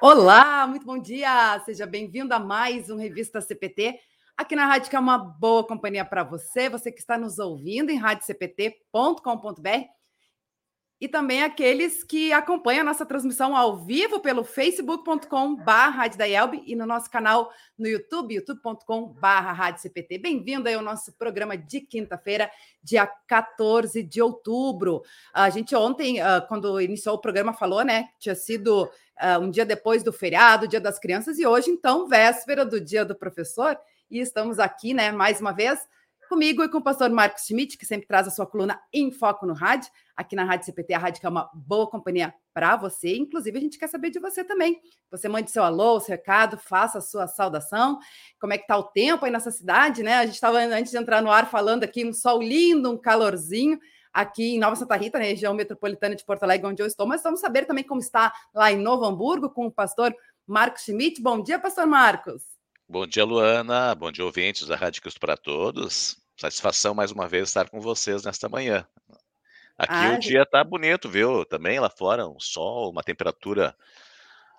Olá, muito bom dia! Seja bem-vindo a mais um Revista CPT, aqui na Rádio, que é uma boa companhia para você, você que está nos ouvindo em radiocpt.com.br e também aqueles que acompanham a nossa transmissão ao vivo pelo facebook.com.br e no nosso canal no YouTube, youtube.com.br Bem-vindo aí ao nosso programa de quinta-feira, dia 14 de outubro. A gente ontem, ah, quando iniciou o programa, falou, né, tinha sido uh, um dia depois do feriado, Dia das Crianças, e hoje, então, véspera do Dia do Professor, e estamos aqui, né, mais uma vez, comigo e com o pastor Marcos Schmidt, que sempre traz a sua coluna em foco no rádio, aqui na Rádio CPT, a rádio que é uma boa companhia para você. Inclusive, a gente quer saber de você também. Você mande seu alô, seu recado, faça a sua saudação. Como é que está o tempo aí nessa cidade, né? A gente estava, antes de entrar no ar, falando aqui um sol lindo, um calorzinho aqui em Nova Santa Rita, na região metropolitana de Porto Alegre, onde eu estou, mas vamos saber também como está lá em Novo Hamburgo com o pastor Marcos Schmidt. Bom dia, pastor Marcos. Bom dia, Luana. Bom dia, ouvintes da Rádio Cristo para Todos. Satisfação mais uma vez estar com vocês nesta manhã. Aqui ah, o dia está bonito, viu? Também lá fora, um sol, uma temperatura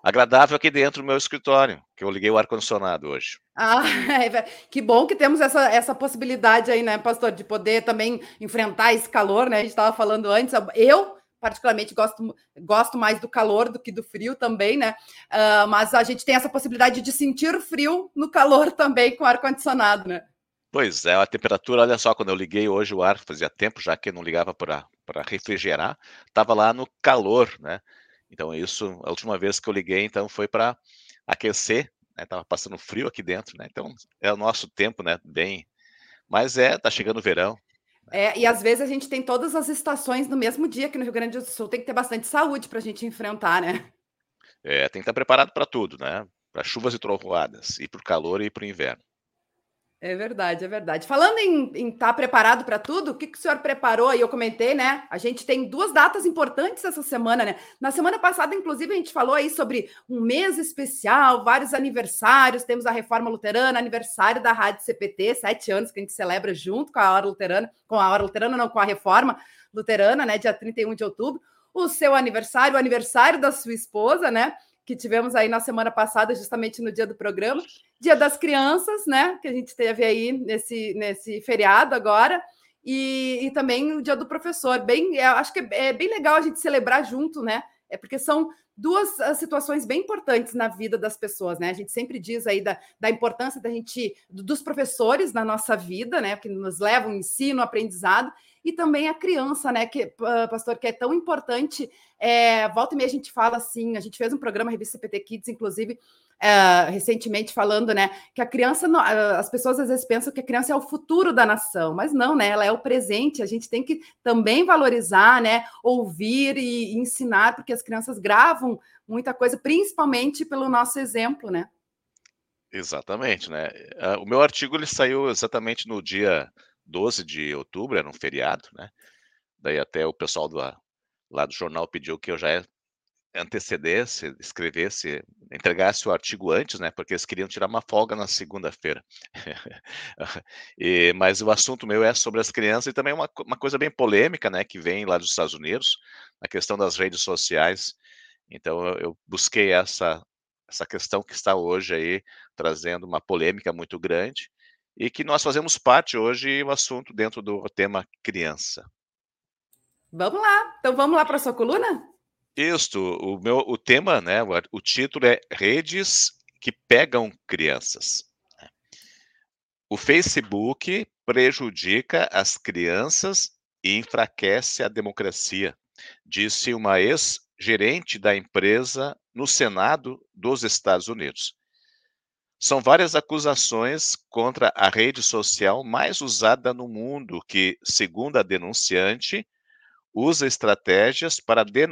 agradável aqui dentro do meu escritório, que eu liguei o ar-condicionado hoje. Ah, que bom que temos essa, essa possibilidade aí, né, pastor, de poder também enfrentar esse calor, né? A gente estava falando antes, eu particularmente gosto, gosto mais do calor do que do frio também, né? Uh, mas a gente tem essa possibilidade de sentir frio no calor também com ar-condicionado, né? Pois é, a temperatura, olha só, quando eu liguei hoje o ar, fazia tempo já que não ligava para refrigerar, estava lá no calor, né? Então, isso, a última vez que eu liguei, então, foi para aquecer, né? Passando frio aqui dentro, né? Então, é o nosso tempo, né? Bem. Mas é, tá chegando o verão. É, e às vezes a gente tem todas as estações no mesmo dia aqui no Rio Grande do Sul, tem que ter bastante saúde para a gente enfrentar, né? É, tem que estar preparado para tudo, né? Para chuvas e trovoadas, e para o calor e para o inverno. É verdade, é verdade. Falando em estar tá preparado para tudo, o que, que o senhor preparou aí? Eu comentei, né? A gente tem duas datas importantes essa semana, né? Na semana passada, inclusive, a gente falou aí sobre um mês especial, vários aniversários. Temos a Reforma Luterana, aniversário da Rádio CPT, sete anos que a gente celebra junto com a Hora Luterana, com a Hora Luterana, não, com a Reforma Luterana, né? Dia 31 de outubro. O seu aniversário, o aniversário da sua esposa, né? Que tivemos aí na semana passada, justamente no dia do programa, Dia das Crianças, né? Que a gente teve aí nesse, nesse feriado agora, e, e também o Dia do Professor. Bem, acho que é, é bem legal a gente celebrar junto, né? É porque são duas ah, situações bem importantes na vida das pessoas, né? A gente sempre diz aí da, da importância da gente, dos professores na nossa vida, né? Que nos levam ensino, aprendizado, e também a criança, né, que, pastor, que é tão importante. É, volta e meia a gente fala assim, a gente fez um programa, Revista CPT Kids, inclusive, é, recentemente, falando, né, que a criança, as pessoas às vezes pensam que a criança é o futuro da nação, mas não, né, ela é o presente, a gente tem que também valorizar, né, ouvir e, e ensinar, porque as crianças gravam muita coisa, principalmente pelo nosso exemplo, né. Exatamente, né? O meu artigo ele saiu exatamente no dia 12 de outubro, era um feriado, né? Daí até o pessoal do, lá do jornal pediu que eu já antecedesse, escrevesse, entregasse o artigo antes, né? Porque eles queriam tirar uma folga na segunda-feira. mas o assunto meu é sobre as crianças e também uma, uma coisa bem polêmica, né? Que vem lá dos Estados Unidos, a questão das redes sociais. Então eu, eu busquei essa essa questão que está hoje aí trazendo uma polêmica muito grande e que nós fazemos parte hoje o assunto dentro do tema criança. Vamos lá, então vamos lá para a sua coluna? Isto, o meu o tema, né, o, o título é Redes que pegam crianças. O Facebook prejudica as crianças e enfraquece a democracia, disse uma ex-gerente da empresa no Senado dos Estados Unidos. São várias acusações contra a rede social mais usada no mundo, que, segundo a denunciante, usa estratégias para, de,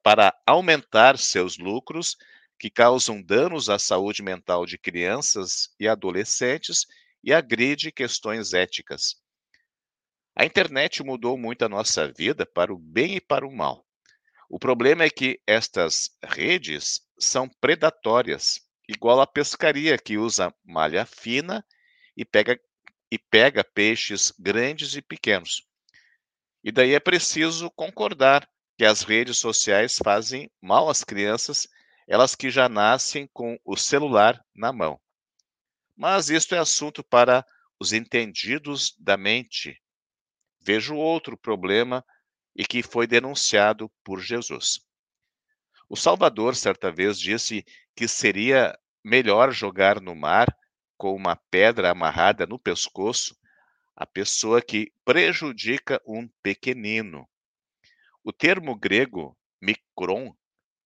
para aumentar seus lucros que causam danos à saúde mental de crianças e adolescentes e agride questões éticas. A internet mudou muito a nossa vida para o bem e para o mal. O problema é que estas redes são predatórias igual a pescaria que usa malha fina e pega, e pega peixes grandes e pequenos. E daí é preciso concordar que as redes sociais fazem mal às crianças elas que já nascem com o celular na mão. Mas isto é assunto para os entendidos da mente. Vejo outro problema e que foi denunciado por Jesus. O Salvador, certa vez, disse que seria melhor jogar no mar com uma pedra amarrada no pescoço a pessoa que prejudica um pequenino. O termo grego micron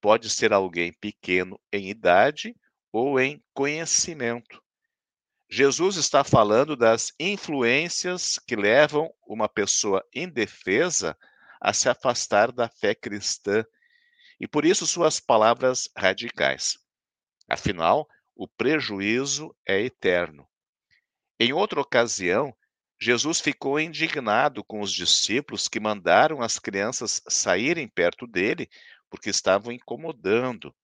pode ser alguém pequeno em idade ou em conhecimento. Jesus está falando das influências que levam uma pessoa indefesa a se afastar da fé cristã e por isso suas palavras radicais. Afinal, o prejuízo é eterno. Em outra ocasião, Jesus ficou indignado com os discípulos que mandaram as crianças saírem perto dele porque estavam incomodando.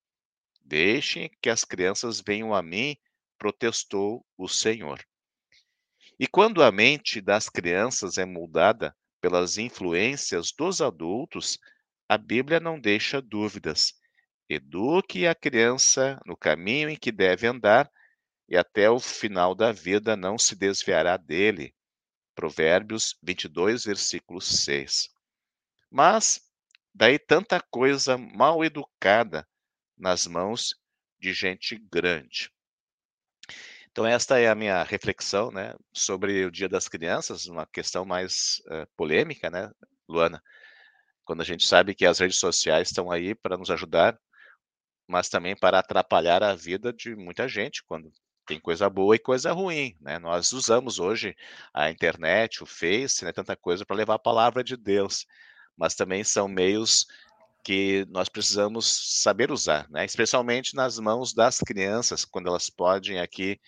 Deixem que as crianças venham a mim, protestou o Senhor. E quando a mente das crianças é moldada pelas influências dos adultos, a Bíblia não deixa dúvidas. Eduque a criança no caminho em que deve andar, e até o final da vida não se desviará dele. Provérbios 22, versículo 6. Mas daí tanta coisa mal educada nas mãos de gente grande. Então esta é a minha reflexão, né, sobre o Dia das Crianças, uma questão mais uh, polêmica, né, Luana? Quando a gente sabe que as redes sociais estão aí para nos ajudar, mas também para atrapalhar a vida de muita gente, quando tem coisa boa e coisa ruim, né? Nós usamos hoje a internet, o Face, né, tanta coisa para levar a palavra de Deus mas também são meios que nós precisamos saber usar, né? especialmente nas mãos das crianças, quando elas podem aqui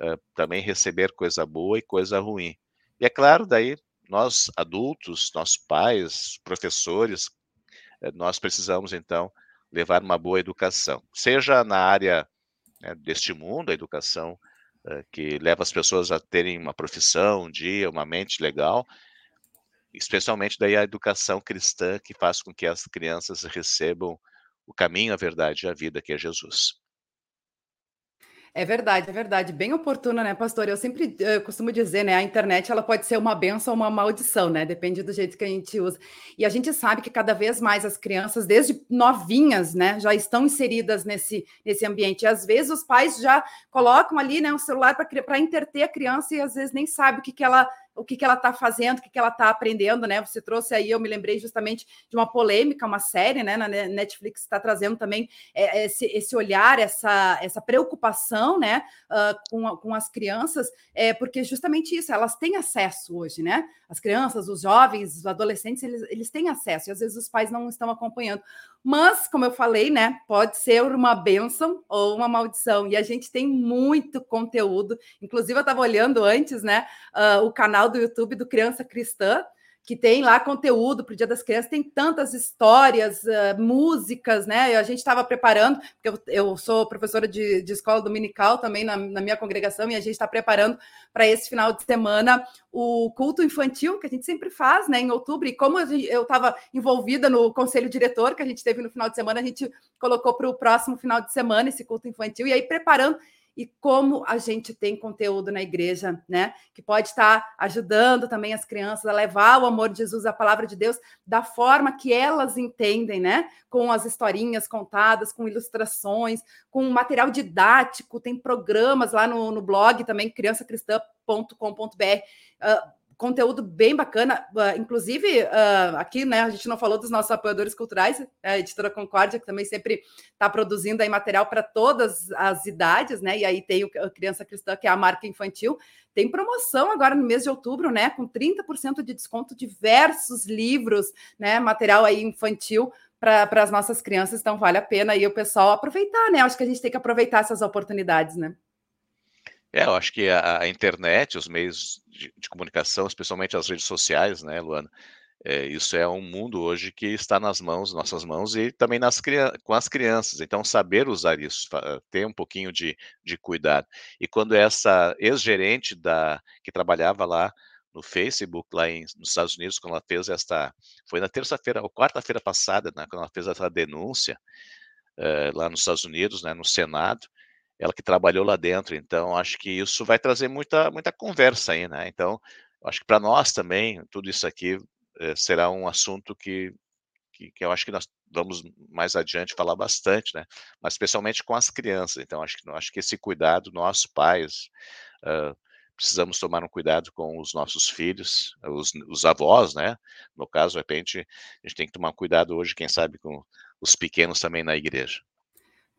uh, também receber coisa boa e coisa ruim. E é claro, daí nós adultos, nossos pais, professores, uh, nós precisamos então levar uma boa educação, seja na área né, deste mundo, a educação uh, que leva as pessoas a terem uma profissão, um dia, uma mente legal, especialmente daí a educação cristã que faz com que as crianças recebam o caminho, a verdade e a vida que é Jesus. É verdade, é verdade. Bem oportuna, né, pastor? Eu sempre eu costumo dizer, né, a internet ela pode ser uma benção ou uma maldição, né? Depende do jeito que a gente usa. E a gente sabe que cada vez mais as crianças, desde novinhas, né, já estão inseridas nesse, nesse ambiente. E às vezes os pais já colocam ali, né, um celular para interter a criança e às vezes nem sabe o que, que ela o que, que ela está fazendo, o que, que ela está aprendendo, né? Você trouxe aí, eu me lembrei justamente de uma polêmica, uma série, né? Na Netflix está trazendo também é, esse, esse olhar, essa, essa preocupação, né? Uh, com, com as crianças, é, porque justamente isso, elas têm acesso hoje, né? As crianças, os jovens, os adolescentes, eles, eles têm acesso, e às vezes os pais não estão acompanhando. Mas, como eu falei, né? Pode ser uma bênção ou uma maldição, e a gente tem muito conteúdo. Inclusive, eu estava olhando antes, né? Uh, o canal do YouTube do Criança Cristã, que tem lá conteúdo para o Dia das Crianças, tem tantas histórias, uh, músicas, né? A gente estava preparando, porque eu, eu, sou professora de, de escola dominical também na, na, minha congregação, e a gente está preparando para esse final de semana o culto infantil, que a gente sempre faz, né, em outubro, e como eu estava envolvida no conselho diretor que a gente teve no final de semana, a gente colocou para o próximo final de semana esse culto infantil, e aí preparando e como a gente tem conteúdo na igreja, né? Que pode estar ajudando também as crianças a levar o amor de Jesus, a palavra de Deus, da forma que elas entendem, né? Com as historinhas contadas, com ilustrações, com material didático, tem programas lá no, no blog também, criançacristã.com.br. Uh, conteúdo bem bacana. Uh, inclusive, uh, aqui, né, a gente não falou dos nossos apoiadores culturais, a editora Concórdia, que também sempre está produzindo aí material para todas as idades, né? E aí tem o Criança Cristã, que é a marca infantil. Tem promoção agora no mês de outubro, né? Com 30% de desconto, diversos livros, né? Material aí infantil para as nossas crianças, então vale a pena aí o pessoal aproveitar, né? Acho que a gente tem que aproveitar essas oportunidades, né? É, eu acho que a, a internet, os meios de, de, comunicação, especialmente as redes sociais, né, Luana? É, isso é um mundo hoje que está nas mãos, nossas mãos e também nas, com as crianças. Então, saber usar isso, ter um pouquinho de, de cuidado. E quando essa ex-gerente da que trabalhava lá no Facebook, lá em, nos Estados Unidos, quando ela fez esta. Foi na terça-feira, ou quarta-feira passada, né, quando ela fez essa denúncia, uh, lá nos Estados Unidos, né, no Senado, ela que trabalhou lá dentro, então acho que isso vai trazer muita, muita conversa aí, né? Então, acho que para nós também, tudo isso aqui uh, será um assunto que, que, que, eu acho que nós vamos mais adiante falar bastante, né? Mas especialmente com as crianças. Então, acho que, acho que esse cuidado, nós pais, uh, precisamos tomar um cuidado com os nossos filhos, os, os, avós, né? No caso, de repente, a gente tem que tomar cuidado hoje, quem sabe, com os pequenos também na igreja.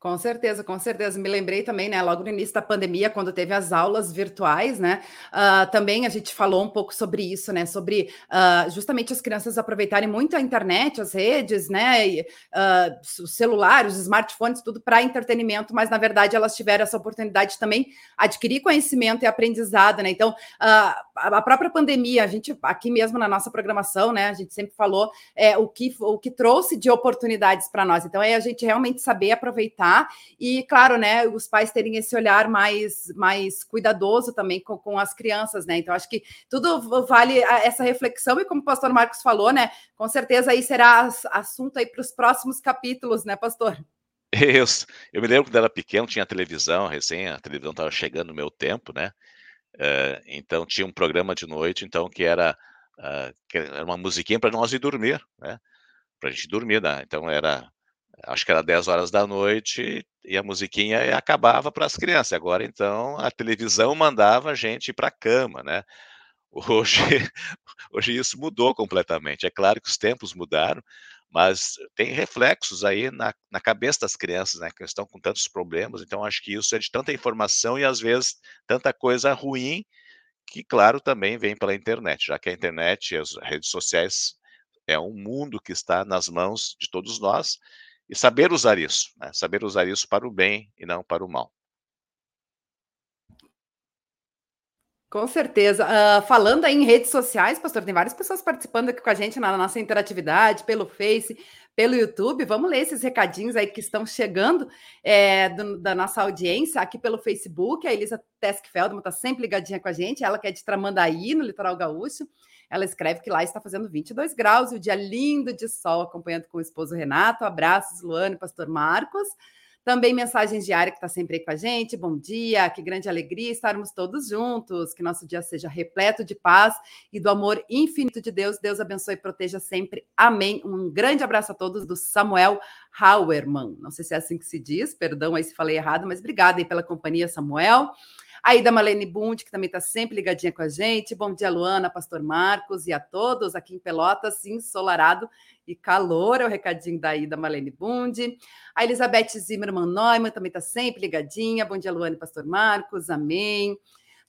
Com certeza, com certeza. Me lembrei também, né, logo no início da pandemia, quando teve as aulas virtuais, né, uh, também a gente falou um pouco sobre isso, né, sobre uh, justamente as crianças aproveitarem muito a internet, as redes, né, e, uh, os celulares, os smartphones, tudo para entretenimento, mas na verdade elas tiveram essa oportunidade de também adquirir conhecimento e aprendizado, né. Então, a própria pandemia, a gente aqui mesmo na nossa programação, né, a gente sempre falou é, o que o que trouxe de oportunidades para nós. Então, é a gente realmente saber aproveitar e, claro, né, os pais terem esse olhar mais, mais cuidadoso também com, com as crianças, né? Então, acho que tudo vale essa reflexão, e como o pastor Marcos falou, né? Com certeza aí será assunto aí para os próximos capítulos, né, pastor? Isso. Eu me lembro quando era pequeno, tinha televisão, recém a televisão estava chegando no meu tempo, né? Uh, então tinha um programa de noite, então que era, uh, que era uma musiquinha para nós ir dormir, né? Para a gente dormir, né? Então era acho que era 10 horas da noite e a musiquinha acabava para as crianças. Agora, então, a televisão mandava a gente ir para a cama, né? Hoje, hoje isso mudou completamente. É claro que os tempos mudaram, mas tem reflexos aí na, na cabeça das crianças, né? Que estão com tantos problemas. Então, acho que isso é de tanta informação e, às vezes, tanta coisa ruim que, claro, também vem pela internet, já que a internet e as redes sociais é um mundo que está nas mãos de todos nós e saber usar isso, né? saber usar isso para o bem e não para o mal. Com certeza. Uh, falando aí em redes sociais, pastor, tem várias pessoas participando aqui com a gente na nossa interatividade, pelo Face, pelo YouTube. Vamos ler esses recadinhos aí que estão chegando é, do, da nossa audiência aqui pelo Facebook. A Elisa Teskfeldman está sempre ligadinha com a gente, ela que é de Tramandaí, no litoral gaúcho. Ela escreve que lá está fazendo 22 graus e o dia lindo de sol, acompanhando com o esposo Renato. Abraços, Luane, pastor Marcos. Também mensagens diárias que está sempre aí com a gente. Bom dia, que grande alegria estarmos todos juntos. Que nosso dia seja repleto de paz e do amor infinito de Deus. Deus abençoe e proteja sempre. Amém. Um grande abraço a todos do Samuel Hauerman. Não sei se é assim que se diz, perdão aí se falei errado, mas obrigada aí pela companhia, Samuel. Aí da Malene Bund, que também está sempre ligadinha com a gente. Bom dia, Luana, Pastor Marcos e a todos aqui em Pelotas, ensolarado e calor. É o recadinho daí da Malene Bund. A Elizabeth Zimmermann Neumann também está sempre ligadinha. Bom dia, Luana e Pastor Marcos. Amém.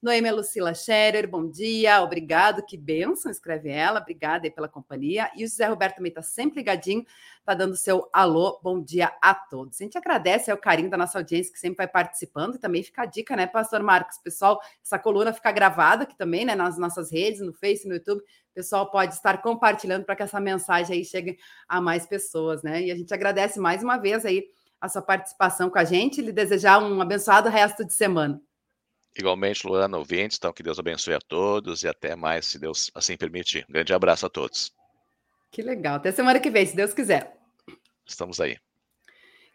Noêmia Lucila Scherer, bom dia, obrigado, que benção, escreve ela, obrigada aí pela companhia. E o José Roberto também está sempre ligadinho, está dando seu alô, bom dia a todos. A gente agradece o carinho da nossa audiência que sempre vai participando e também fica a dica, né, Pastor Marcos? Pessoal, essa coluna fica gravada aqui também, né, nas nossas redes, no Face, no YouTube. O pessoal pode estar compartilhando para que essa mensagem aí chegue a mais pessoas, né? E a gente agradece mais uma vez aí a sua participação com a gente e lhe desejar um abençoado resto de semana. Igualmente, Luana, ouvintes, então que Deus abençoe a todos e até mais, se Deus assim permitir. Um grande abraço a todos. Que legal. Até semana que vem, se Deus quiser. Estamos aí.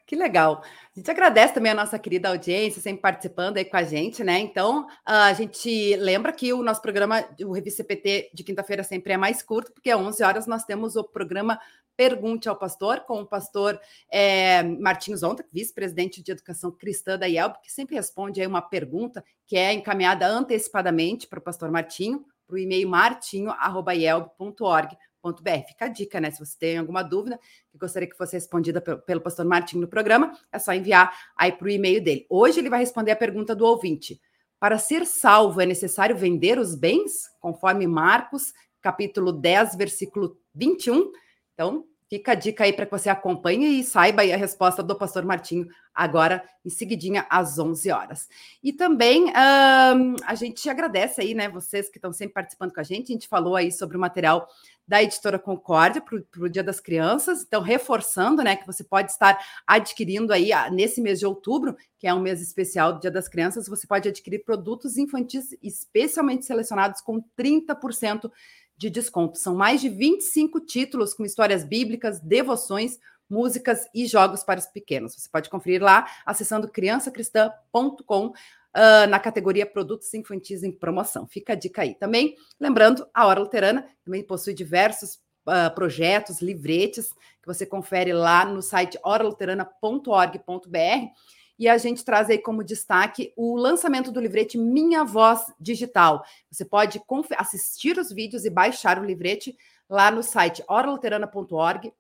Que legal. A gente agradece também a nossa querida audiência, sempre participando aí com a gente, né? Então, a gente lembra que o nosso programa, o Revista CPT de quinta-feira sempre é mais curto, porque às 11 horas nós temos o programa Pergunte ao Pastor, com o pastor é, Martins Onta, vice-presidente de Educação Cristã da IELB, que sempre responde aí uma pergunta que é encaminhada antecipadamente para o pastor Martinho, para o e-mail martinho.ielb.org br Fica a dica, né? Se você tem alguma dúvida que gostaria que fosse respondida pelo, pelo pastor Martinho no programa, é só enviar aí para o e-mail dele. Hoje ele vai responder a pergunta do ouvinte. Para ser salvo, é necessário vender os bens? Conforme Marcos, capítulo 10, versículo 21. Então, fica a dica aí para que você acompanhe e saiba a resposta do pastor Martinho agora em seguidinha às 11 horas. E também um, a gente agradece aí, né, vocês que estão sempre participando com a gente. A gente falou aí sobre o material da editora Concórdia para o Dia das Crianças. Então, reforçando, né, que você pode estar adquirindo aí ah, nesse mês de outubro, que é um mês especial do Dia das Crianças, você pode adquirir produtos infantis especialmente selecionados com 30% de desconto. São mais de 25 títulos com histórias bíblicas, devoções, músicas e jogos para os pequenos. Você pode conferir lá acessando criançacristã.com. Uh, na categoria Produtos Infantis em Promoção. Fica a dica aí. Também, lembrando, a Hora Luterana também possui diversos uh, projetos, livretes, que você confere lá no site oraluterana.org.br. E a gente traz aí como destaque o lançamento do livrete Minha Voz Digital. Você pode assistir os vídeos e baixar o livrete lá no site oraluterana.org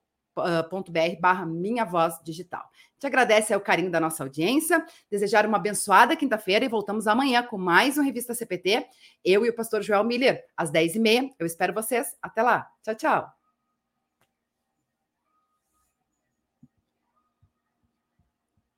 br barra Minha Voz Digital. Te agradece o carinho da nossa audiência, desejar uma abençoada quinta-feira e voltamos amanhã com mais um Revista CPT. Eu e o pastor Joel Miller, às 10h30. Eu espero vocês. Até lá. Tchau, tchau.